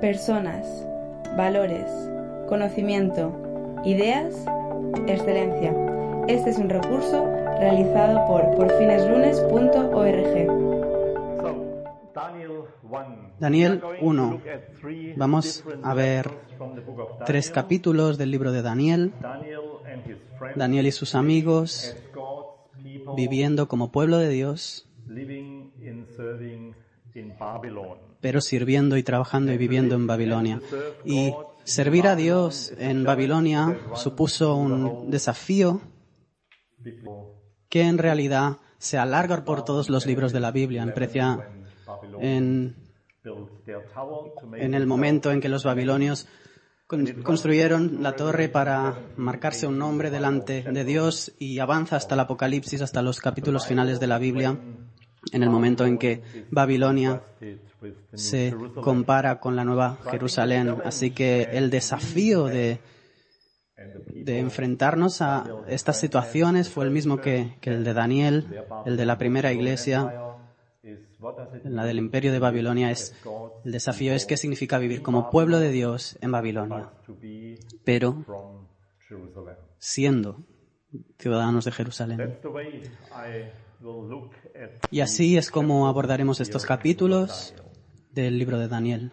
Personas, valores, conocimiento, ideas, excelencia. Este es un recurso realizado por porfineslunes.org. Daniel 1. Vamos a ver tres capítulos del libro de Daniel. Daniel y sus amigos viviendo como pueblo de Dios, pero sirviendo y trabajando y viviendo en Babilonia. Y servir a Dios en Babilonia supuso un desafío que en realidad se alarga por todos los libros de la Biblia. En, en el momento en que los babilonios construyeron la torre para marcarse un nombre delante de Dios y avanza hasta el Apocalipsis, hasta los capítulos finales de la Biblia, en el momento en que Babilonia se compara con la nueva Jerusalén. Así que el desafío de, enfrentarnos a estas situaciones fue el mismo que, que el de Daniel, el de la primera iglesia, la del imperio de Babilonia es el desafío es qué significa vivir como pueblo de Dios en Babilonia, pero siendo ciudadanos de Jerusalén. Y así es como abordaremos estos capítulos del libro de Daniel.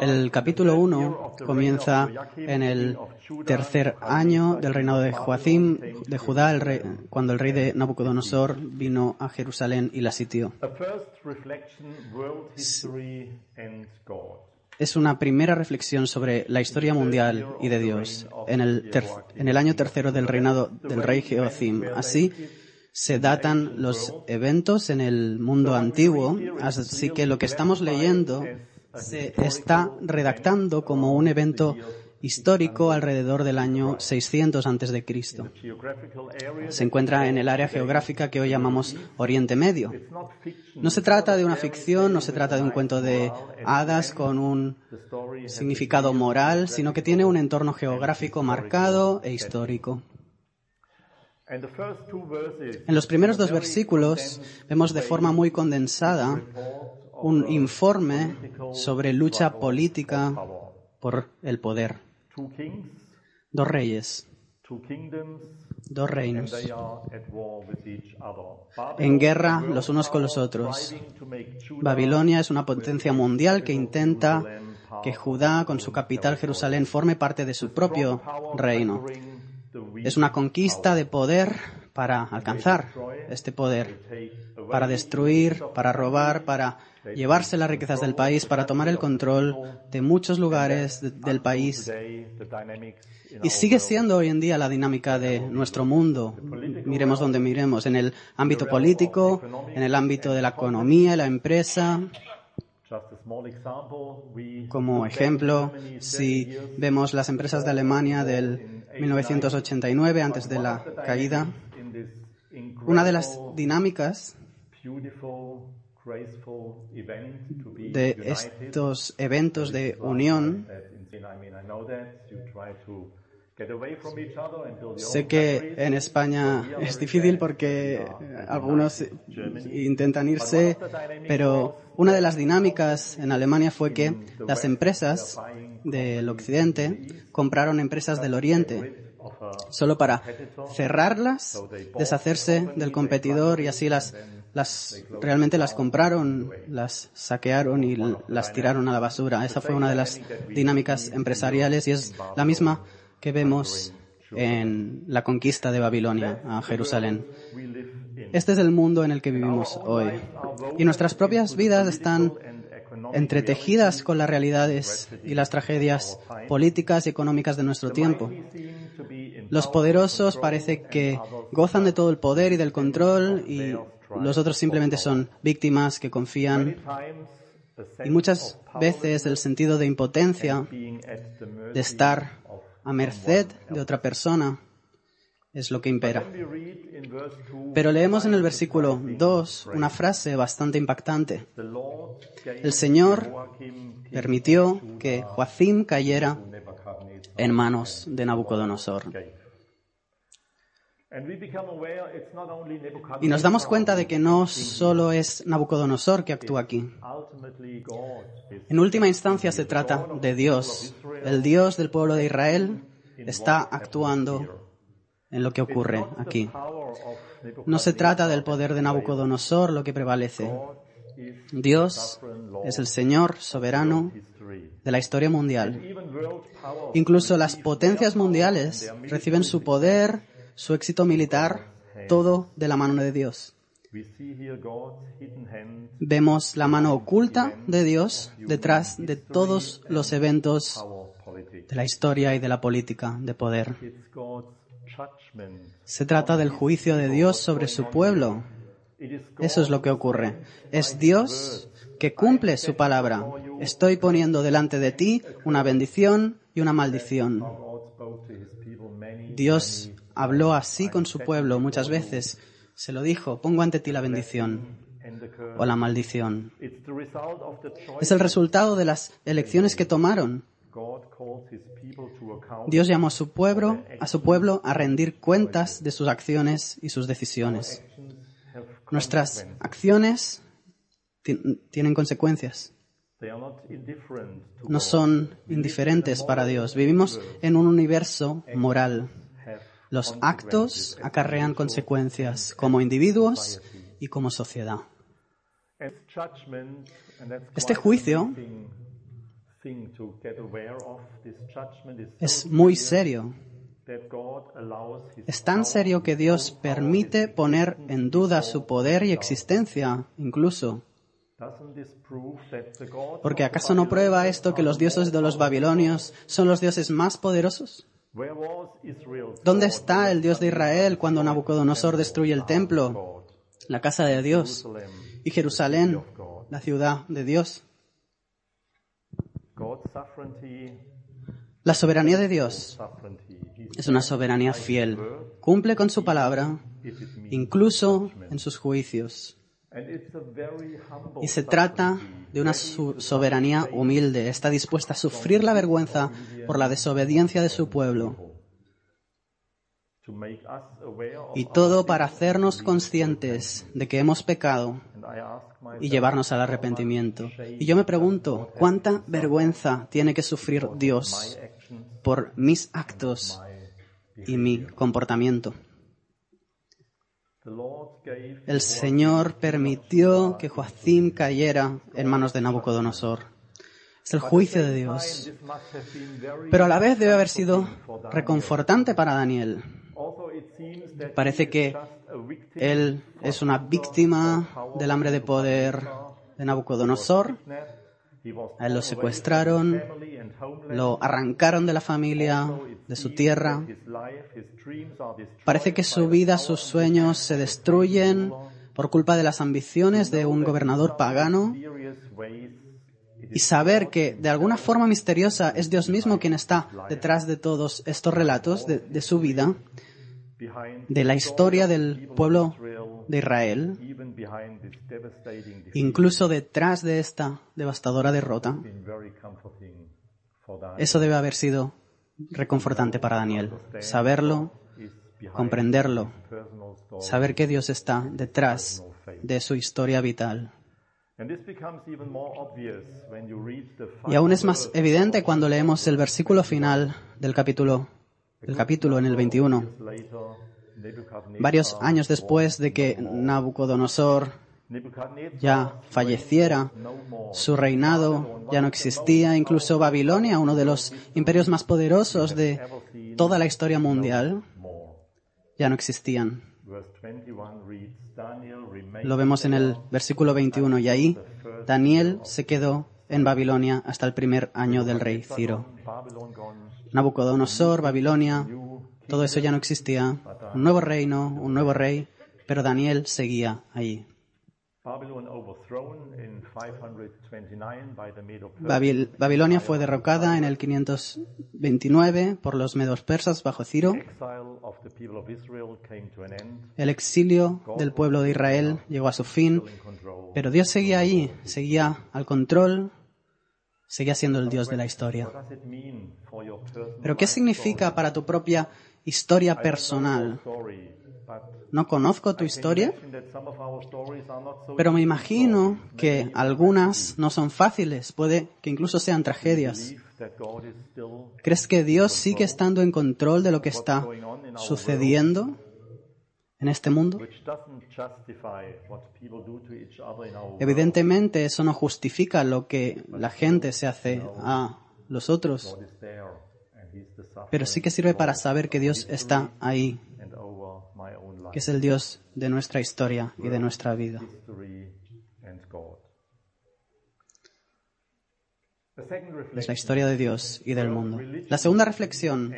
El capítulo 1 comienza en el tercer año del reinado de Joacim de Judá, el rey, cuando el rey de Nabucodonosor vino a Jerusalén y la sitió. Es una primera reflexión sobre la historia mundial y de Dios en el, en el año tercero del reinado del rey Joacim. Así se datan los eventos en el mundo antiguo, así que lo que estamos leyendo se está redactando como un evento histórico alrededor del año 600 antes de Cristo. Se encuentra en el área geográfica que hoy llamamos Oriente Medio. No se trata de una ficción, no se trata de un cuento de hadas con un significado moral, sino que tiene un entorno geográfico marcado e histórico. En los primeros dos versículos vemos de forma muy condensada un informe sobre lucha política por el poder. Dos reyes, dos reinos, en guerra los unos con los otros. Babilonia es una potencia mundial que intenta que Judá, con su capital Jerusalén, forme parte de su propio reino. Es una conquista de poder para alcanzar este poder, para destruir, para robar, para llevarse las riquezas del país, para tomar el control de muchos lugares del país. Y sigue siendo hoy en día la dinámica de nuestro mundo. Miremos donde miremos, en el ámbito político, en el ámbito de la economía, la empresa. Como ejemplo, si vemos las empresas de Alemania del 1989, antes de la caída, una de las dinámicas de estos eventos de unión. Sé que en España es difícil porque algunos intentan irse, pero una de las dinámicas en Alemania fue que las empresas del occidente compraron empresas del oriente solo para cerrarlas, deshacerse del competidor y así las, las realmente las compraron, las saquearon y las tiraron a la basura. Esa fue una de las dinámicas empresariales y es la misma que vemos en la conquista de Babilonia a Jerusalén. Este es el mundo en el que vivimos hoy. Y nuestras propias vidas están entretejidas con las realidades y las tragedias políticas y económicas de nuestro tiempo. Los poderosos parece que gozan de todo el poder y del control y los otros simplemente son víctimas que confían. Y muchas veces el sentido de impotencia, de estar a merced de otra persona, es lo que impera. Pero leemos en el versículo 2 una frase bastante impactante. El Señor permitió que Joacim cayera en manos de Nabucodonosor. Y nos damos cuenta de que no solo es Nabucodonosor que actúa aquí. En última instancia se trata de Dios. El Dios del pueblo de Israel está actuando en lo que ocurre aquí. No se trata del poder de Nabucodonosor lo que prevalece. Dios es el Señor soberano de la historia mundial. Incluso las potencias mundiales reciben su poder, su éxito militar, todo de la mano de Dios. Vemos la mano oculta de Dios detrás de todos los eventos de la historia y de la política de poder. Se trata del juicio de Dios sobre su pueblo. Eso es lo que ocurre. Es Dios que cumple su palabra. Estoy poniendo delante de ti una bendición y una maldición. Dios habló así con su pueblo muchas veces. Se lo dijo, pongo ante ti la bendición o la maldición. Es el resultado de las elecciones que tomaron. Dios llamó a su pueblo, a su pueblo a rendir cuentas de sus acciones y sus decisiones. Nuestras acciones tienen consecuencias. No son indiferentes para Dios. Vivimos en un universo moral. Los actos acarrean consecuencias como individuos y como sociedad. Este juicio es muy serio. Es tan serio que Dios permite poner en duda su poder y existencia, incluso. Porque ¿acaso no prueba esto que los dioses de los babilonios son los dioses más poderosos? ¿Dónde está el Dios de Israel cuando Nabucodonosor destruye el templo, la casa de Dios, y Jerusalén, la ciudad de Dios? La soberanía de Dios es una soberanía fiel. Cumple con su palabra, incluso en sus juicios. Y se trata de una soberanía humilde. Está dispuesta a sufrir la vergüenza por la desobediencia de su pueblo. Y todo para hacernos conscientes de que hemos pecado y llevarnos al arrepentimiento. Y yo me pregunto, ¿cuánta vergüenza tiene que sufrir Dios por mis actos y mi comportamiento? El Señor permitió que Joacim cayera en manos de Nabucodonosor. Es el juicio de Dios. Pero a la vez debe haber sido reconfortante para Daniel. Parece que él es una víctima del hambre de poder de Nabucodonosor. A él lo secuestraron, lo arrancaron de la familia, de su tierra. Parece que su vida, sus sueños se destruyen por culpa de las ambiciones de un gobernador pagano. Y saber que de alguna forma misteriosa es Dios mismo quien está detrás de todos estos relatos de, de su vida, de la historia del pueblo de Israel, incluso detrás de esta devastadora derrota, eso debe haber sido reconfortante para Daniel. Saberlo, comprenderlo, saber que Dios está detrás de su historia vital. Y aún es más evidente cuando leemos el versículo final del capítulo el capítulo en el 21. Varios años después de que Nabucodonosor ya falleciera, su reinado ya no existía, incluso Babilonia, uno de los imperios más poderosos de toda la historia mundial, ya no existían. Lo vemos en el versículo 21 y ahí Daniel se quedó en Babilonia hasta el primer año del rey Ciro. Nabucodonosor, Babilonia, todo eso ya no existía. Un nuevo reino, un nuevo rey, pero Daniel seguía allí. Babilonia fue derrocada en el 529 por los medos persas bajo Ciro. El exilio del pueblo de Israel llegó a su fin, pero Dios seguía allí, seguía al control, seguía siendo el Dios de la historia. Pero ¿qué significa para tu propia historia personal? No conozco tu historia, pero me imagino que algunas no son fáciles, puede que incluso sean tragedias. ¿Crees que Dios sigue estando en control de lo que está sucediendo en este mundo? Evidentemente eso no justifica lo que la gente se hace a los otros, pero sí que sirve para saber que Dios está ahí que es el Dios de nuestra historia y de nuestra vida. Es la historia de Dios y del mundo. La segunda reflexión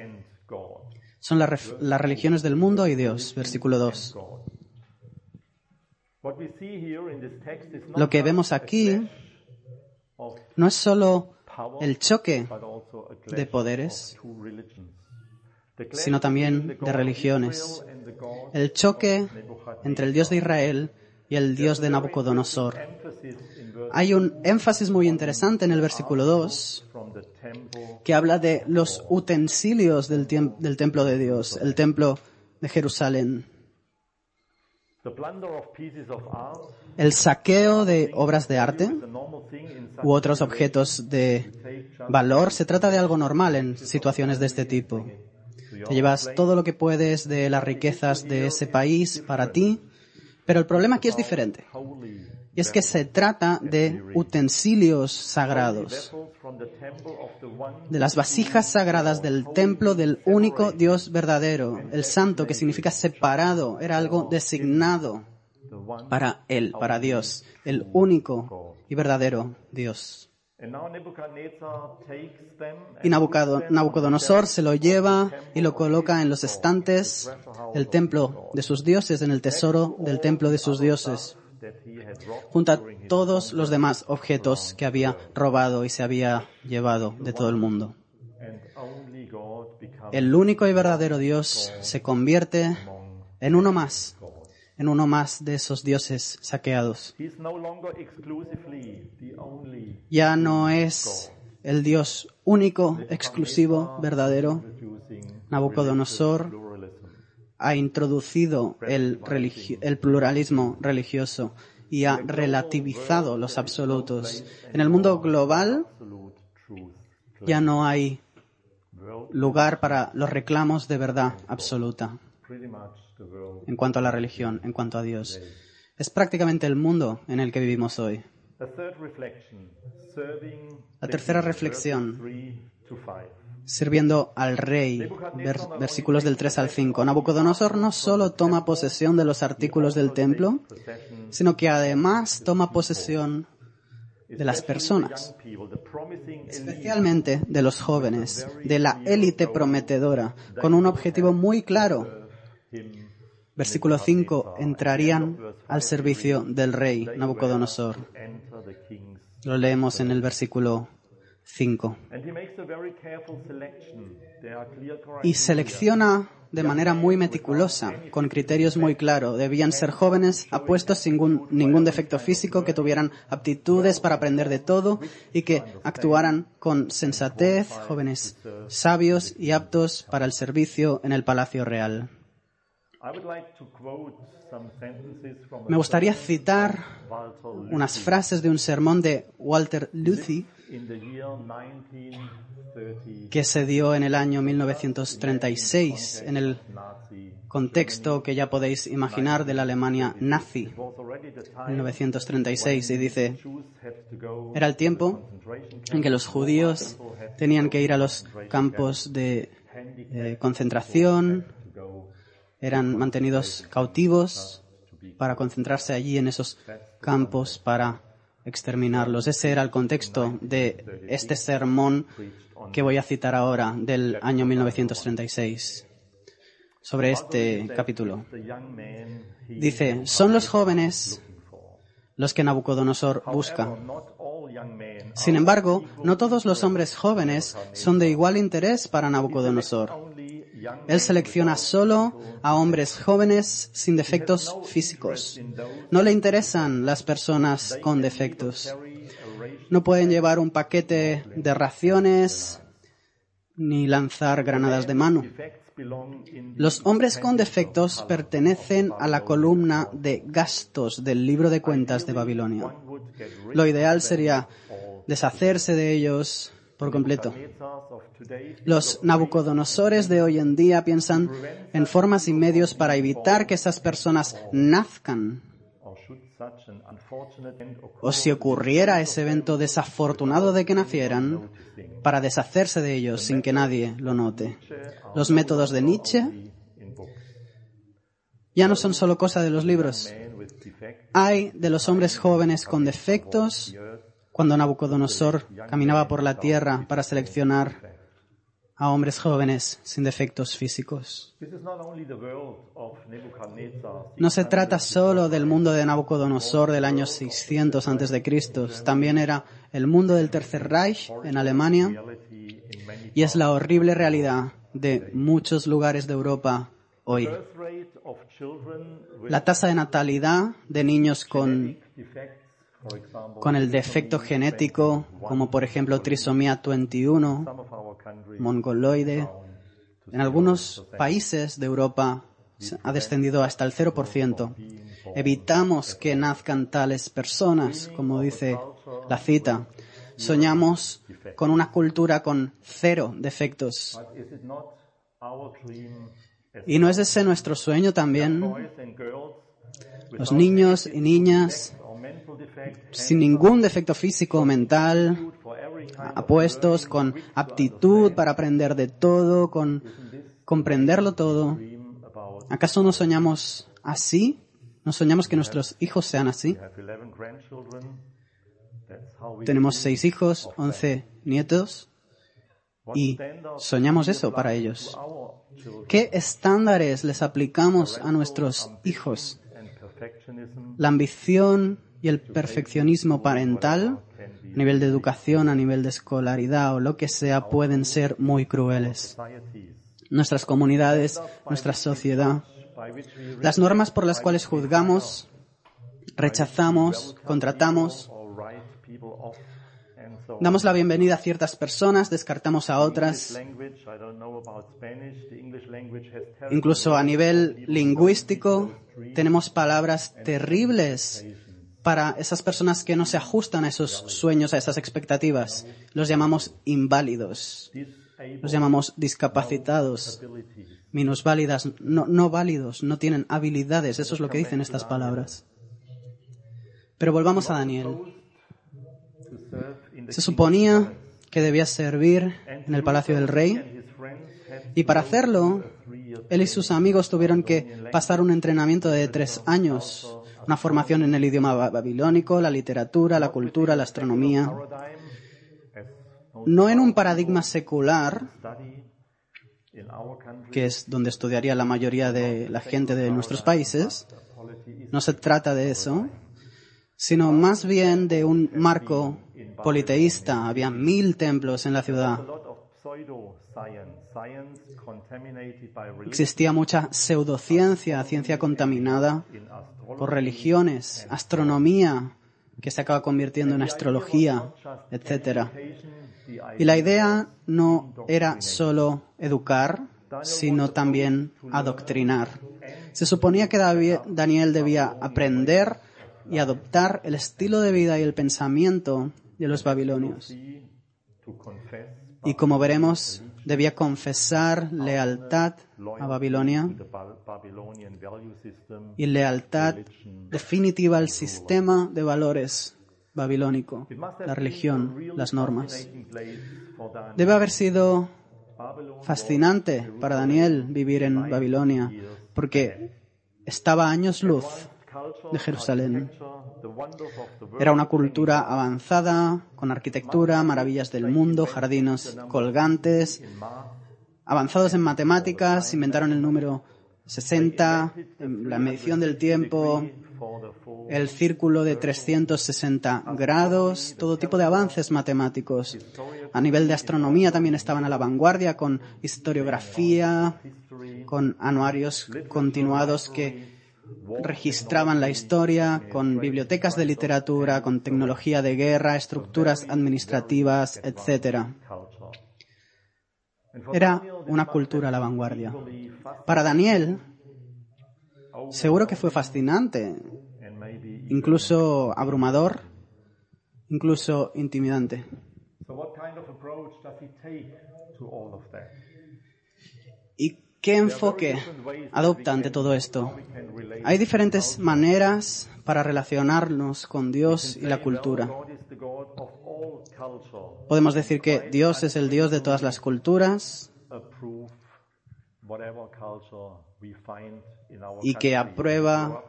son las, religiones del mundo y Dios, versículo 2. Lo que vemos aquí no es solo el choque de poderes, sino también de religiones. El choque entre el Dios de Israel y el Dios de Nabucodonosor. Hay un énfasis muy interesante en el versículo 2 que habla de los utensilios del, del templo de Dios, el templo de Jerusalén. El saqueo de obras de arte u otros objetos de valor se trata de algo normal en situaciones de este tipo. Te llevas todo lo que puedes de las riquezas de ese país para ti, pero el problema aquí es diferente. Y es que se trata de utensilios sagrados, de las vasijas sagradas del templo del único Dios verdadero, el santo, que significa separado, era algo designado para Él, para Dios, el único y verdadero Dios. Y Nabucodonosor se lo lleva y lo coloca en los estantes del templo de sus dioses, en el tesoro del templo de sus dioses, junto a todos los demás objetos que había robado y se había llevado de todo el mundo. El único y verdadero Dios se convierte en uno más en uno más de esos dioses saqueados. Ya no es el Dios único, exclusivo, verdadero. Nabucodonosor ha introducido el, el pluralismo religioso y ha relativizado los absolutos. En el mundo global ya no hay lugar para los reclamos de verdad absoluta. En cuanto a la religión, en cuanto a Dios. Es prácticamente el mundo en el que vivimos hoy. La tercera reflexión, sirviendo al rey, versículos del 3 al 5. Nabucodonosor no solo toma posesión de los artículos del templo, sino que además toma posesión de las personas, especialmente de los jóvenes, de la élite prometedora, con un objetivo muy claro, Versículo 5, entrarían al servicio del rey Nabucodonosor. Lo leemos en el versículo 5. Y selecciona de manera muy meticulosa, con criterios muy claros. Debían ser jóvenes, apuestos sin ningún, ningún, defecto físico, que tuvieran aptitudes para aprender de todo y que actuaran con sensatez, jóvenes sabios y aptos para el servicio en el palacio real. Me gustaría citar unas frases de un sermón de Walter Luthi que se dio en el año 1936 en el contexto que ya podéis imaginar de la Alemania nazi, 1936, y dice, era el tiempo en que los judíos tenían que ir a los campos de eh, concentración, eran mantenidos cautivos para concentrarse allí en esos campos para exterminarlos. Ese era el contexto de este sermón que voy a citar ahora del año 1936. sobre este capítulo. Dice, son los jóvenes los que Nabucodonosor busca. Sin embargo, no todos los hombres jóvenes son de igual interés para Nabucodonosor. Él selecciona solo a hombres jóvenes sin defectos físicos. No le interesan las personas con defectos. No pueden llevar un paquete de raciones ni lanzar granadas de mano. Los hombres con defectos pertenecen a la columna de gastos del libro de cuentas de Babilonia. Lo ideal sería deshacerse de ellos por completo. Los Nabucodonosores de hoy en día piensan en formas y medios para evitar que esas personas nazcan. O si ocurriera ese evento desafortunado de que nacieran, para deshacerse de ellos sin que nadie lo note. Los métodos de Nietzsche ya no son solo cosa de los libros. Hay de los hombres jóvenes con defectos cuando Nabucodonosor caminaba por la tierra para seleccionar a hombres jóvenes sin defectos físicos. No se trata solo del mundo de Nabucodonosor del año 600 a.C., también era el mundo del Tercer Reich en Alemania y es la horrible realidad de muchos lugares de Europa hoy. La tasa de natalidad de niños con con el defecto genético, como por ejemplo trisomía 21, mongoloide. En algunos países de Europa ha descendido hasta el 0%. Evitamos que nazcan tales personas, como dice la cita. Soñamos con una cultura con cero defectos. ¿Y no es ese nuestro sueño también? Los niños y niñas sin ningún defecto físico o mental, apuestos con aptitud para aprender de todo, con comprenderlo todo. ¿Acaso no soñamos así? ¿No soñamos que nuestros hijos sean así? Tenemos seis hijos, once nietos y soñamos eso para ellos. ¿Qué estándares les aplicamos a nuestros hijos? La ambición y el perfeccionismo parental, a nivel de educación, a nivel de escolaridad o lo que sea, pueden ser muy crueles. Nuestras comunidades, nuestra sociedad, las normas por las cuales juzgamos, rechazamos, contratamos, Damos la bienvenida a ciertas personas, descartamos a otras. Incluso a nivel lingüístico tenemos palabras terribles para esas personas que no se ajustan a esos sueños, a esas expectativas. Los llamamos inválidos, los llamamos discapacitados, minusválidas, no, no válidos, no tienen habilidades. Eso es lo que dicen estas palabras. Pero volvamos a Daniel. Se suponía que debía servir en el palacio del rey y para hacerlo, él y sus amigos tuvieron que pasar un entrenamiento de tres años una formación en el idioma babilónico, la literatura, la cultura, la astronomía. No en un paradigma secular, que es donde estudiaría la mayoría de la gente de nuestros países. No se trata de eso, sino más bien de un marco politeísta. Había mil templos en la ciudad. Existía mucha pseudociencia, ciencia contaminada por religiones, astronomía, que se acaba convirtiendo en astrología, etc. Y la idea no era solo educar, sino también adoctrinar. Se suponía que Daniel debía aprender y adoptar el estilo de vida y el pensamiento de los babilonios. Y como veremos, debía confesar lealtad a Babilonia y lealtad definitiva al sistema de valores babilónico, la religión, las normas. Debe haber sido fascinante para Daniel vivir en Babilonia, porque estaba años luz de Jerusalén. Era una cultura avanzada, con arquitectura, maravillas del mundo, jardines colgantes, avanzados en matemáticas inventaron el número 60, la medición del tiempo, el círculo de 360 grados, todo tipo de avances matemáticos. A nivel de astronomía también estaban a la vanguardia con historiografía, con anuarios continuados que registraban la historia, con bibliotecas de literatura, con tecnología de guerra, estructuras administrativas, etc. Era una cultura a la vanguardia. Para Daniel, seguro que fue fascinante, incluso abrumador, incluso intimidante. ¿Y qué enfoque adopta ante todo esto? Hay diferentes maneras para relacionarnos con Dios y la cultura. Podemos decir que Dios es el Dios de todas las culturas y que aprueba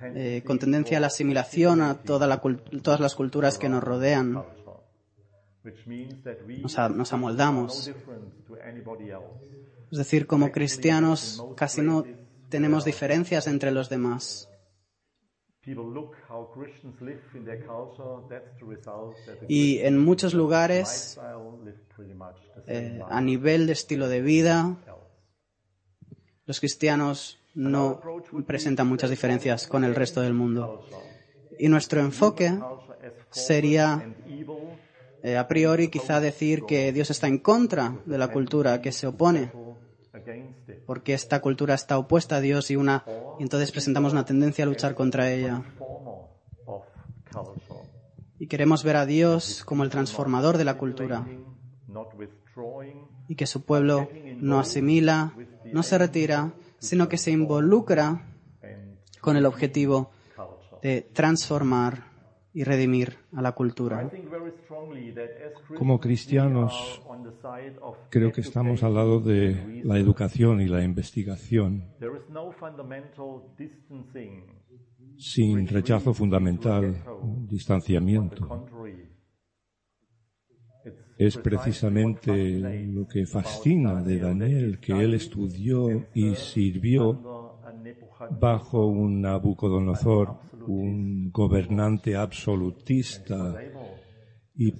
eh, con tendencia a la asimilación a todas las culturas que nos rodean. nos amoldamos. Es decir, como cristianos casi no tenemos diferencias entre los demás. Y en muchos lugares, eh, a nivel de estilo de vida, los cristianos no presentan muchas diferencias con el resto del mundo. Y nuestro enfoque sería, eh, a priori, quizá decir que Dios está en contra de la cultura, que se opone porque esta cultura está opuesta a Dios y una y entonces presentamos una tendencia a luchar contra ella. Y queremos ver a Dios como el transformador de la cultura y que su pueblo no asimila, no se retira, sino que se involucra con el objetivo de transformar y redimir a la cultura. Como cristianos, creo que estamos al lado de la educación y la investigación sin rechazo fundamental, distanciamiento. Es precisamente lo que fascina de Daniel, que él estudió y sirvió bajo un Nabucodonosor un gobernante absolutista y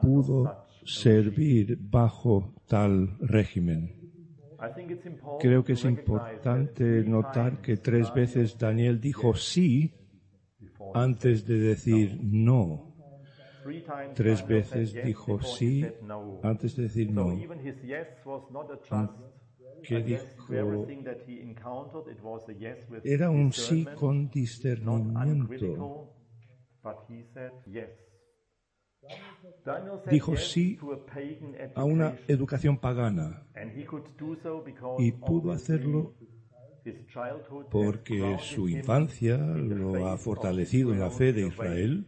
pudo servir bajo tal régimen. Creo que es importante notar que tres veces Daniel dijo sí antes de decir no. Tres veces dijo sí antes de decir no que dijo era un sí con discernimiento. Dijo sí a una educación pagana. Y pudo hacerlo porque su infancia lo ha fortalecido en la fe de Israel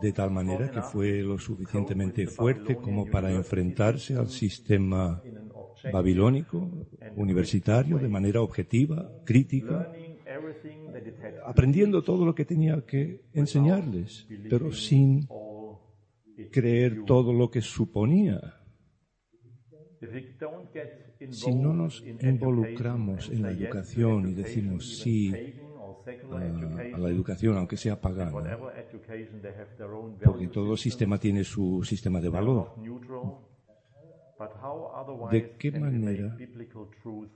de tal manera que fue lo suficientemente fuerte como para enfrentarse al sistema babilónico, universitario, de manera objetiva, crítica, aprendiendo todo lo que tenía que enseñarles, pero sin creer todo lo que suponía. Si no nos involucramos en la educación y decimos sí a, la educación, aunque sea pagana, porque todo sistema tiene su sistema de valor, ¿De qué manera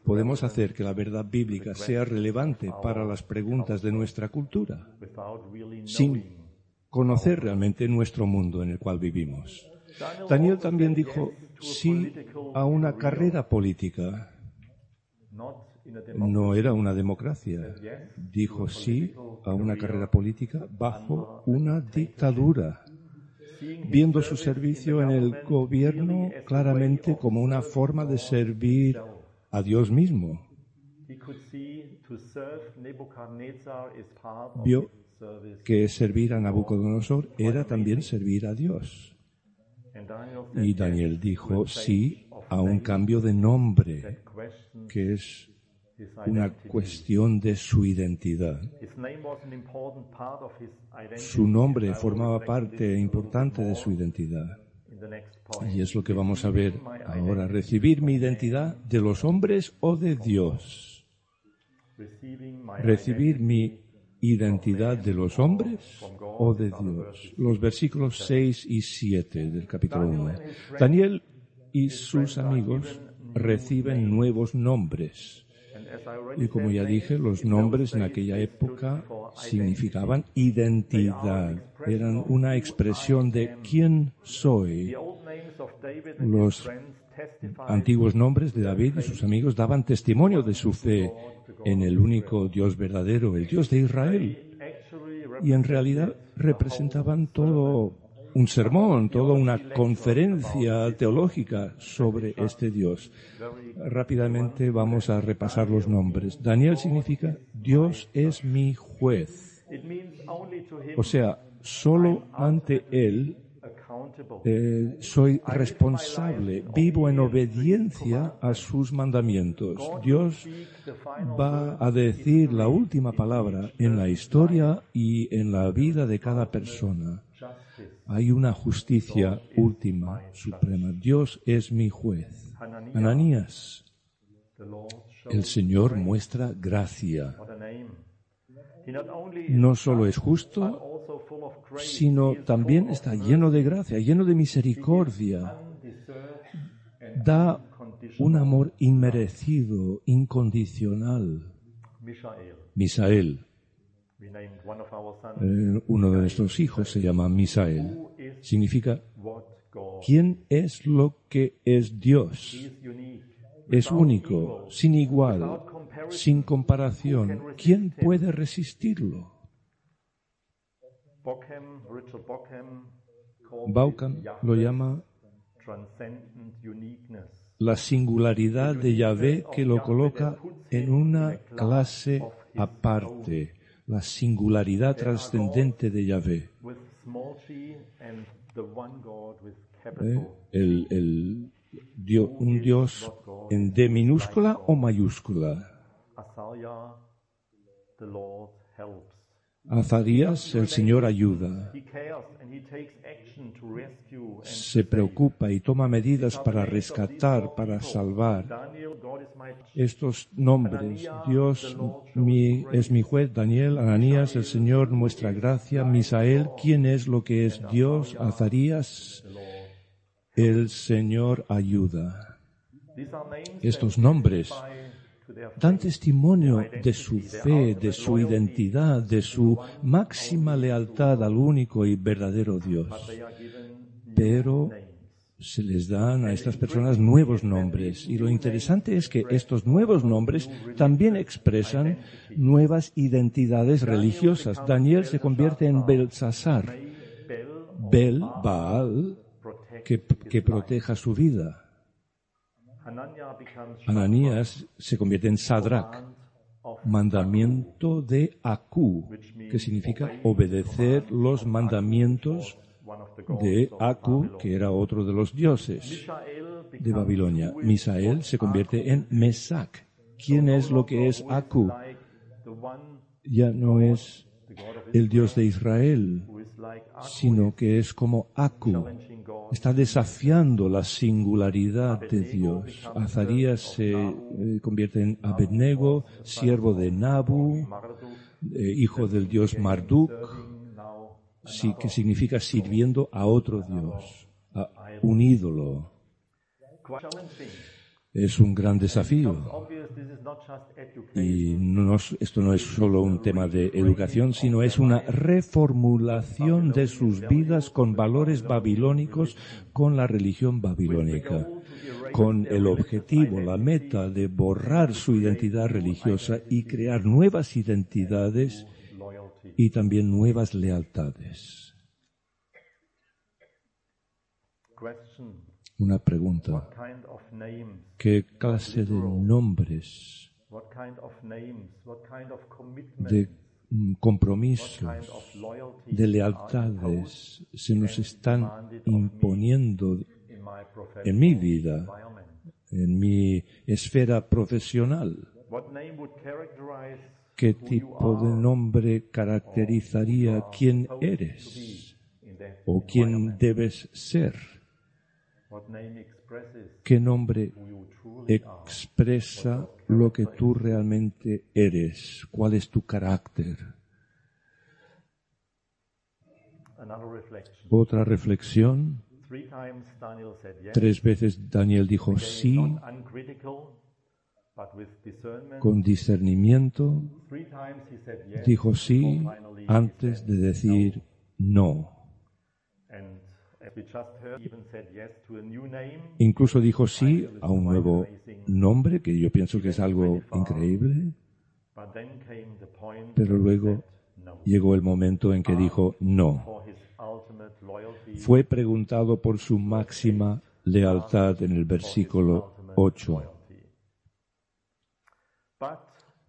podemos hacer que la verdad bíblica sea relevante para las preguntas de nuestra cultura sin conocer realmente nuestro mundo en el cual vivimos? Daniel también dijo sí a una carrera política. No era una democracia. Dijo sí a una carrera política bajo una dictadura viendo su servicio en el gobierno claramente como una forma de servir a Dios mismo. Vio que servir a Nabucodonosor era también servir a Dios. Y Daniel dijo sí a un cambio de nombre, que es una cuestión de su identidad. Su nombre formaba parte importante de su identidad. Y es lo que vamos a ver ahora. Recibir mi identidad de los hombres o de Dios. Recibir mi identidad de los hombres o de Dios. Los versículos 6 y 7 del capítulo 1. Daniel y sus amigos reciben nuevos nombres. Y como ya dije, los nombres en aquella época significaban identidad, eran una expresión de quién soy. Los antiguos nombres de David y sus amigos daban testimonio de su fe en el único Dios verdadero, el Dios de Israel. Y en realidad representaban todo un sermón, toda una conferencia teológica sobre este Dios. Rápidamente vamos a repasar los nombres. Daniel significa Dios es mi juez. O sea, solo ante Él eh, soy responsable, vivo en obediencia a sus mandamientos. Dios va a decir la última palabra en la historia y en la vida de cada persona. Hay una justicia última, suprema. Dios es mi juez. Ananías, el Señor muestra gracia. No solo es justo, sino también está lleno de gracia, lleno de misericordia. Da un amor inmerecido, incondicional. Misael, uno de nuestros hijos se llama Misael. Significa, ¿quién es lo que es Dios? Es único, sin igual, sin comparación. ¿Quién puede resistirlo? Bauckham lo llama la singularidad de Yahvé que lo coloca en una clase aparte la singularidad trascendente de Yahvé. ¿Eh? El, un Dios en D minúscula o mayúscula. Azarías, el Señor ayuda. Se preocupa y toma medidas para rescatar, para salvar. Estos nombres, Dios es mi juez, Daniel, Ananías, el Señor muestra gracia, Misael, ¿quién es lo que es Dios? Azarías, el Señor ayuda. Estos nombres dan testimonio de su fe, de su identidad, de su máxima lealtad al único y verdadero Dios. Pero se les dan a estas personas nuevos nombres. Y lo interesante es que estos nuevos nombres también expresan nuevas identidades religiosas. Daniel se convierte en Belsasar. Bel, Baal, que, que proteja su vida. Ananías se convierte en Sadrach, mandamiento de Aku, que significa obedecer los mandamientos de Aku, que era otro de los dioses de Babilonia. Misael se convierte en Mesak. ¿Quién es lo que es Aku? Ya no es el Dios de Israel, sino que es como Aku, está desafiando la singularidad de Dios. Azarías se eh, convierte en Abednego, siervo de Nabu, eh, hijo del dios Marduk, que significa sirviendo a otro dios, a un ídolo. Es un gran desafío. Y esto no es solo un tema de educación, sino es una reformulación de sus vidas con valores babilónicos, con la religión babilónica, con el objetivo, la meta de borrar su identidad religiosa y crear nuevas identidades y también nuevas lealtades una pregunta. ¿Qué clase de nombres, de mm, compromisos, de lealtades se nos están imponiendo en mi vida, en mi esfera profesional? ¿Qué tipo de nombre caracterizaría quién eres o quién debes ser? ¿Qué nombre expresa lo que tú realmente eres? ¿Cuál es tu carácter? Otra reflexión. Tres veces Daniel dijo sí con discernimiento. Dijo sí antes de decir no. Incluso dijo sí a un nuevo nombre, que yo pienso que es algo increíble. Pero luego llegó el momento en que dijo no. Fue preguntado por su máxima lealtad en el versículo 8.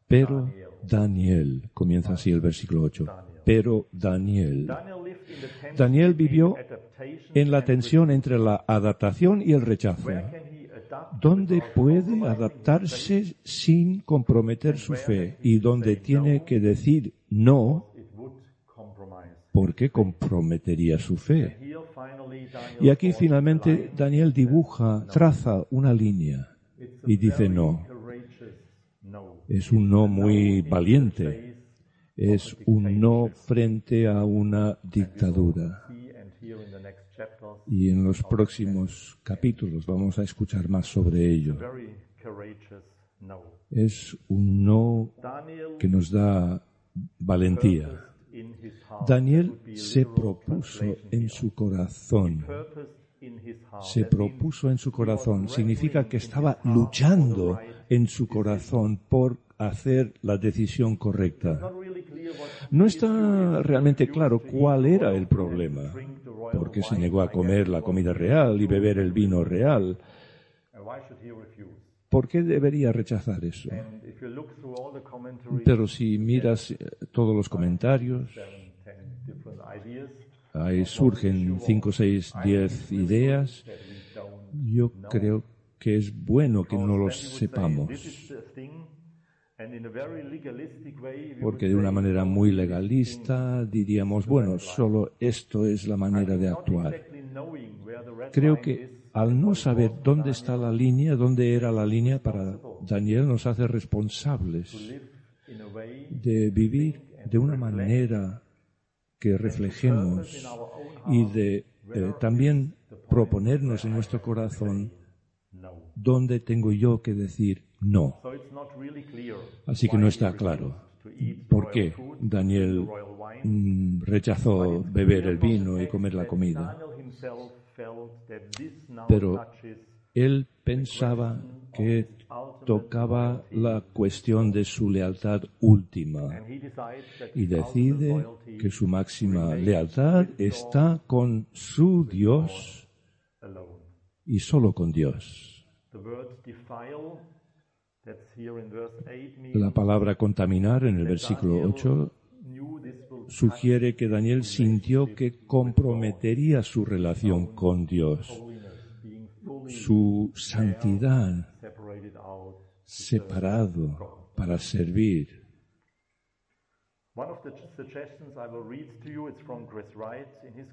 Pero Daniel, comienza así el versículo 8, pero Daniel, Daniel vivió en la tensión entre la adaptación y el rechazo. ¿Dónde puede adaptarse sin comprometer su fe y donde tiene que decir no porque comprometería su fe? Y aquí finalmente Daniel dibuja, traza una línea y dice no. Es un no muy valiente. Es un no frente a una dictadura. Y en los próximos capítulos vamos a escuchar más sobre ello. Es un no que nos da valentía. Daniel se propuso en su corazón. Se propuso en su corazón. Significa que estaba luchando en su corazón por hacer la decisión correcta. No está realmente claro cuál era el problema, porque se negó a comer la comida real y beber el vino real. ¿Por qué debería rechazar eso? Pero si miras eh, todos los comentarios, ahí surgen cinco, seis, diez ideas. Yo creo que es bueno que no los sepamos. Porque de una manera muy legalista diríamos, bueno, solo esto es la manera de actuar. Creo que al no saber dónde está la línea, dónde era la línea para Daniel, nos hace responsables de vivir de una manera que reflejemos y de eh, también proponernos en nuestro corazón dónde tengo yo que decir no. Así que no está claro por qué Daniel mm, rechazó beber el vino y comer la comida. Pero él pensaba que tocaba la cuestión de su lealtad última y decide que su máxima lealtad está con su Dios y solo con Dios. La palabra contaminar en el versículo 8 sugiere que Daniel sintió que comprometería su relación con Dios, su santidad separado para servir.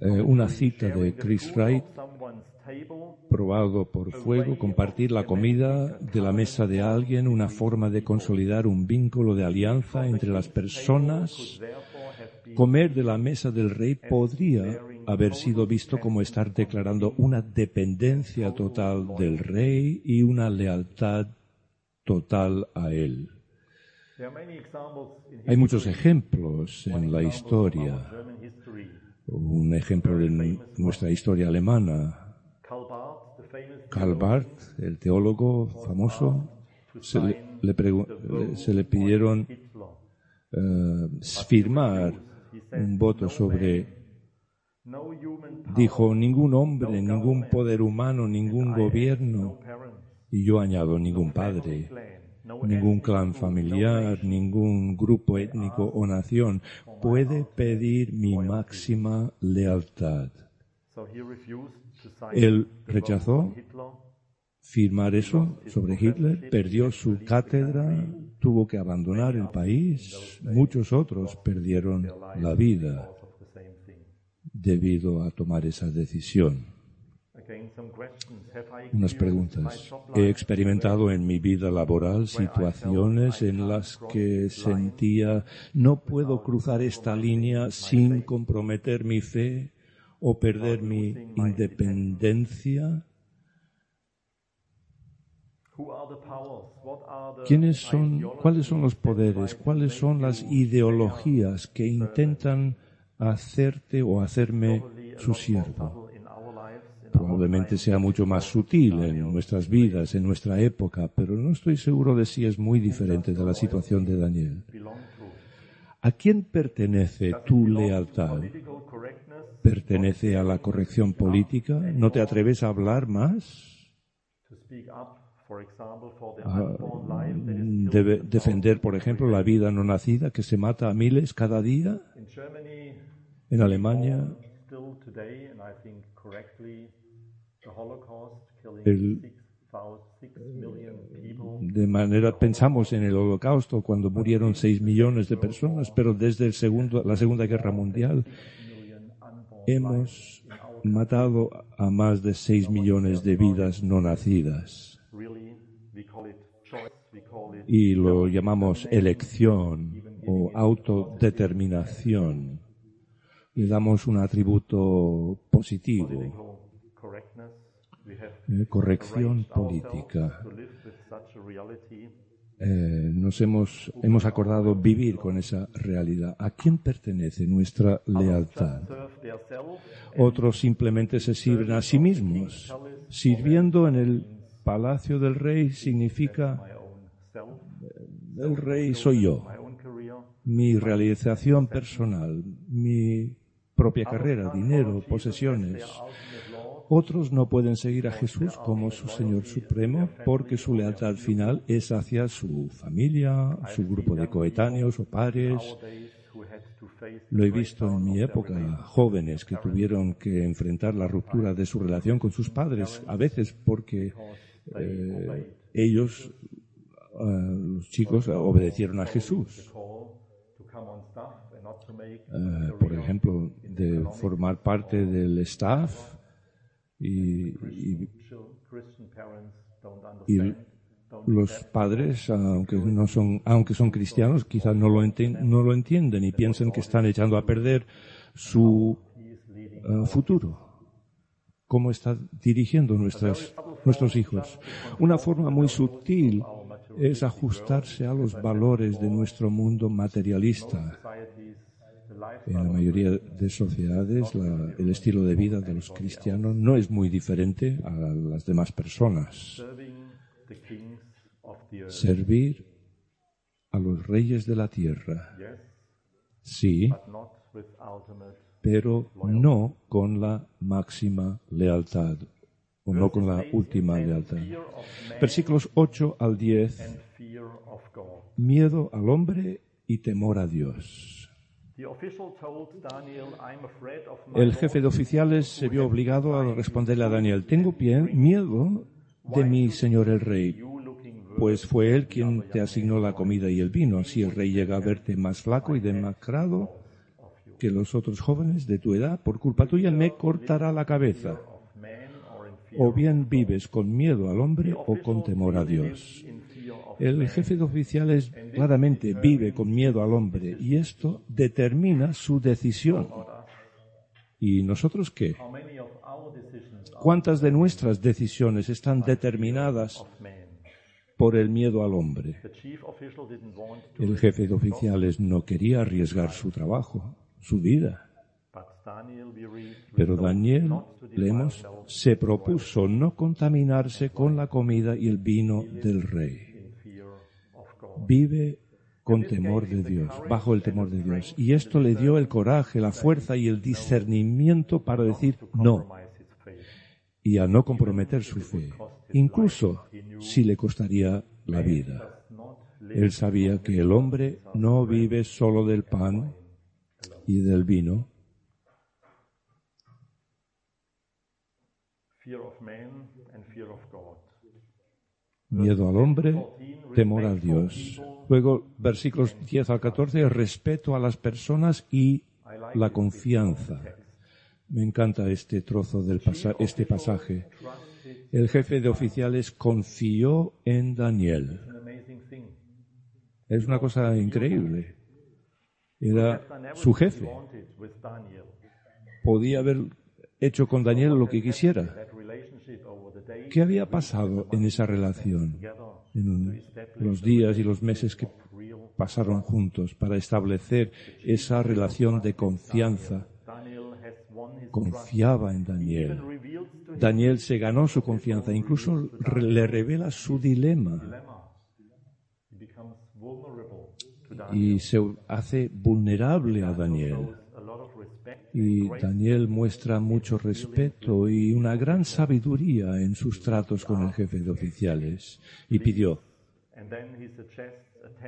Eh, una cita de Chris Wright, probado por fuego, compartir la comida de la mesa de alguien, una forma de consolidar un vínculo de alianza entre las personas. Comer de la mesa del rey podría haber sido visto como estar declarando una dependencia total del rey y una lealtad total a él. Hay muchos ejemplos en la historia. Un ejemplo de nuestra historia alemana. Karl Barth, el teólogo famoso, se le, se le pidieron eh, firmar un voto sobre Dijo, ningún hombre, ningún poder humano, ningún gobierno, y yo añado, ningún padre, ningún clan familiar, ningún grupo étnico o nación puede pedir mi máxima lealtad. Él rechazó firmar eso sobre Hitler, perdió su cátedra, tuvo que abandonar el país, muchos otros perdieron la vida debido a tomar esa decisión. Unas preguntas. He experimentado en mi vida laboral situaciones en las que sentía no puedo cruzar esta línea sin comprometer mi fe o perder mi independencia. ¿Quiénes son, cuáles son los poderes, cuáles son las ideologías que intentan hacerte o hacerme su siervo? Probablemente sea mucho más sutil en nuestras vidas, en nuestra época, pero no estoy seguro de si es muy diferente de la situación de Daniel. ¿A quién pertenece tu lealtad? ¿Pertenece a la corrección política? ¿No te atreves a hablar más? Debe defender, por ejemplo, la vida no nacida que se mata a miles cada día. En Alemania, de manera pensamos en el holocausto cuando murieron seis millones de personas, pero desde el segundo, la Segunda Guerra Mundial hemos matado a más de seis millones de vidas no nacidas. Y lo llamamos elección o autodeterminación. Le damos un atributo positivo eh, corrección política. Eh, nos hemos, hemos acordado vivir con esa realidad. ¿A quién pertenece nuestra lealtad? Otros simplemente se sirven a sí mismos. Sirviendo en el palacio del rey significa el rey soy yo, mi realización personal, mi propia carrera, dinero, posesiones. Otros no pueden seguir a Jesús como su Señor Supremo porque su lealtad final es hacia su familia, su grupo de coetáneos o pares. Lo he visto en mi época, jóvenes que tuvieron que enfrentar la ruptura de su relación con sus padres, a veces porque eh, ellos, eh, los chicos, obedecieron a Jesús. Eh, por ejemplo, de formar parte del staff y, los padres, aunque no son, aunque son cristianos, quizás no lo, no lo entienden y piensan que están echando a perder su eh, futuro. ¿Cómo está dirigiendo nuestras, nuestros hijos? Una forma muy sutil es ajustarse a los valores de nuestro mundo materialista en la mayoría de sociedades el estilo de vida de los cristianos no es muy diferente a las demás personas. Servir a los reyes de la tierra, sí, pero no con la máxima lealtad o no con la última lealtad. Versículos 8 al 10. Miedo al hombre y temor a Dios. El jefe de oficiales se vio obligado a responderle a Daniel, tengo miedo de mi señor el rey, pues fue él quien te asignó la comida y el vino. Si el rey llega a verte más flaco y demacrado que los otros jóvenes de tu edad, por culpa tuya me cortará la cabeza. O bien vives con miedo al hombre o con temor a Dios. El jefe de oficiales claramente vive con miedo al hombre y esto determina su decisión. ¿Y nosotros qué? ¿Cuántas de nuestras decisiones están determinadas por el miedo al hombre? El jefe de oficiales no quería arriesgar su trabajo, su vida. Pero Daniel, leemos, se propuso no contaminarse con la comida y el vino del rey vive con temor de Dios, bajo el temor de Dios. Y esto le dio el coraje, la fuerza y el discernimiento para decir no y a no comprometer su fe, incluso si le costaría la vida. Él sabía que el hombre no vive solo del pan y del vino, miedo al hombre, temor a Dios. Luego, versículos 10 al 14, respeto a las personas y la confianza. Me encanta este trozo del este pasaje. el jefe de oficiales confió en Daniel. Es una cosa increíble. Era su jefe. Podía haber hecho con Daniel lo que quisiera. ¿Qué había pasado en esa relación, en los días y los meses que pasaron juntos para establecer esa relación de confianza? Confiaba en Daniel. Daniel se ganó su confianza, incluso le revela su dilema y se hace vulnerable a Daniel. Y Daniel muestra mucho respeto y una gran sabiduría en sus tratos con el jefe de oficiales. Y pidió,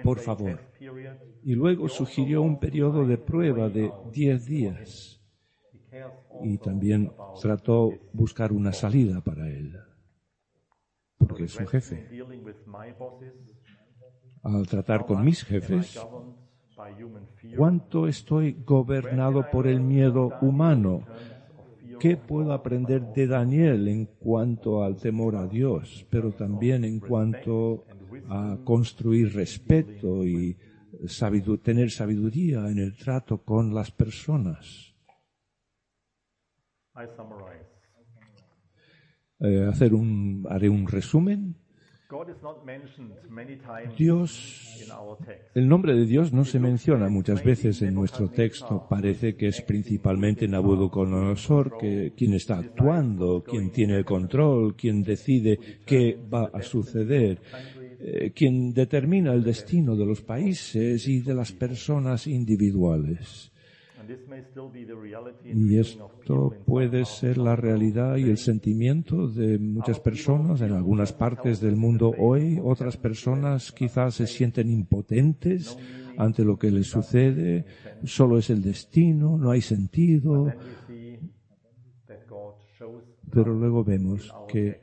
por favor. Y luego sugirió un periodo de prueba de diez días. Y también trató buscar una salida para él. Porque es su jefe. Al tratar con mis jefes, ¿Cuánto estoy gobernado por el miedo humano? ¿Qué puedo aprender de Daniel en cuanto al temor a Dios, pero también en cuanto a construir respeto y tener sabiduría en el trato con las personas? Eh, hacer un, haré un resumen Dios, el nombre de Dios no se menciona muchas veces en nuestro texto. Parece que es principalmente Nabucodonosor que, quien está actuando, quien tiene el control, quien decide qué va a suceder, eh, quien determina el destino de los países y de las personas individuales. Y esto puede ser la realidad y el sentimiento de muchas personas en algunas partes del mundo hoy. Otras personas quizás se sienten impotentes ante lo que les sucede. Solo es el destino, no hay sentido. Pero luego vemos que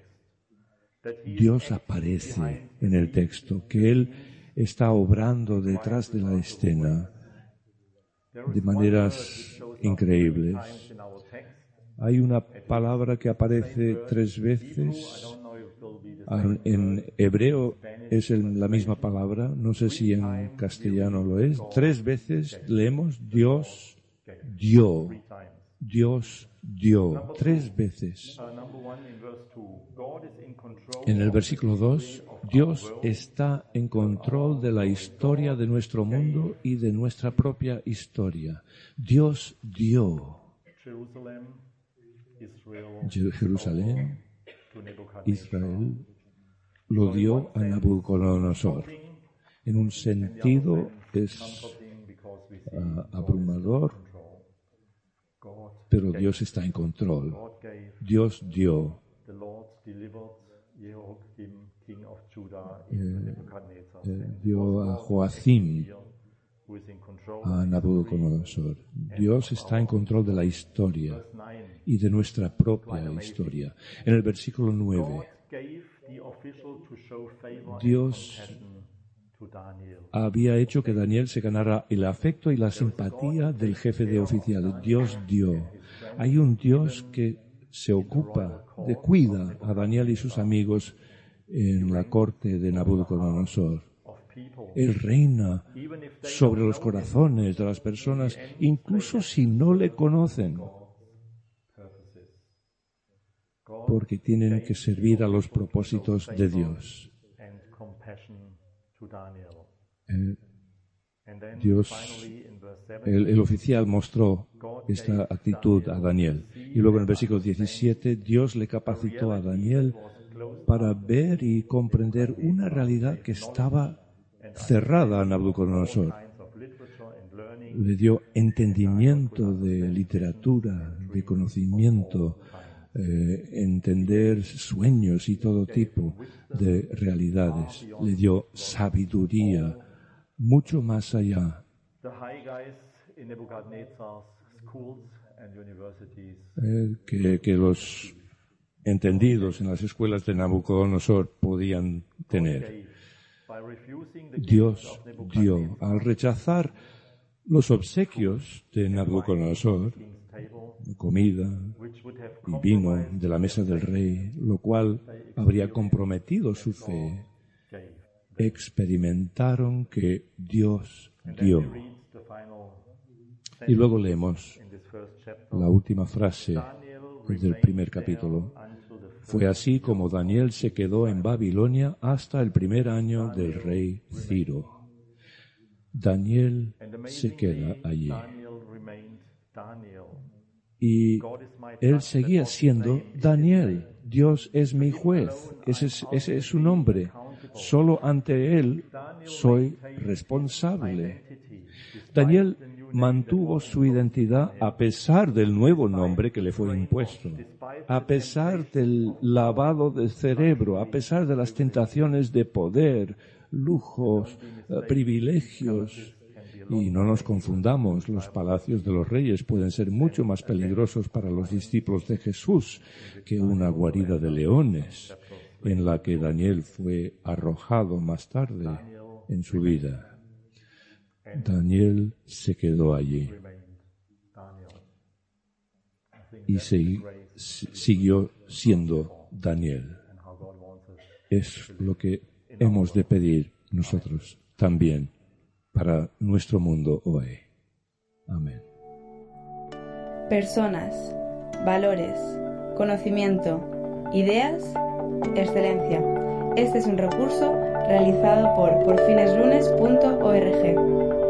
Dios aparece en el texto, que Él está obrando detrás de la escena de maneras increíbles. Hay una palabra que aparece tres veces. En hebreo es la misma palabra, no sé si en castellano lo es. Tres veces leemos Dios dio, Dios dio, tres veces. En el versículo 2, Dios está en control de la historia de nuestro mundo y de nuestra propia historia. Dios dio Jerusalén, Israel, lo dio a Nabucodonosor. En un sentido es ah, abrumador, pero Dios está en control. Dios dio. Eh, eh, dio a Joacim a Nabucodonosor. Dios está en control de la historia y de nuestra propia historia. En el versículo 9, Dios había hecho que Daniel se ganara el afecto y la simpatía del jefe de oficiales. Dios dio. Hay un Dios que se ocupa, de cuida a Daniel y sus amigos en la corte de Nabucodonosor. Él reina sobre los corazones de las personas, incluso si no le conocen, porque tienen que servir a los propósitos de Dios. Eh, Dios, el, oficial mostró esta actitud a Daniel. Y luego en el versículo 17, Dios le capacitó a Daniel para ver y comprender una realidad que estaba cerrada a Nabucodonosor. Le dio entendimiento de literatura, de conocimiento, eh, entender sueños y todo tipo de realidades. Le dio sabiduría mucho más allá. Eh, que, que, los entendidos en las escuelas de Nabucodonosor podían tener. Dios dio al rechazar los obsequios de Nabucodonosor, comida, y vino de la mesa del rey, lo cual habría comprometido su fe. Experimentaron que Dios dio. Y luego leemos la última frase del primer capítulo. Fue así como Daniel se quedó en Babilonia hasta el primer año del rey Ciro. Daniel se queda allí. Y él seguía siendo Daniel. Dios es mi juez. Ese es, ese es su nombre. Solo ante él soy responsable. Daniel mantuvo su identidad a pesar del nuevo nombre que le fue impuesto, a pesar del lavado de cerebro, a pesar de las tentaciones de poder, lujos, eh, privilegios. Y no nos confundamos, los palacios de los reyes pueden ser mucho más peligrosos para los discípulos de Jesús que una guarida de leones en la que Daniel fue arrojado más tarde en su vida. Daniel se quedó allí y siguió siendo Daniel. Es lo que hemos de pedir nosotros también para nuestro mundo hoy. Amén. Personas, valores, conocimiento, ideas, excelencia. Este es un recurso realizado por porfineslunes.org.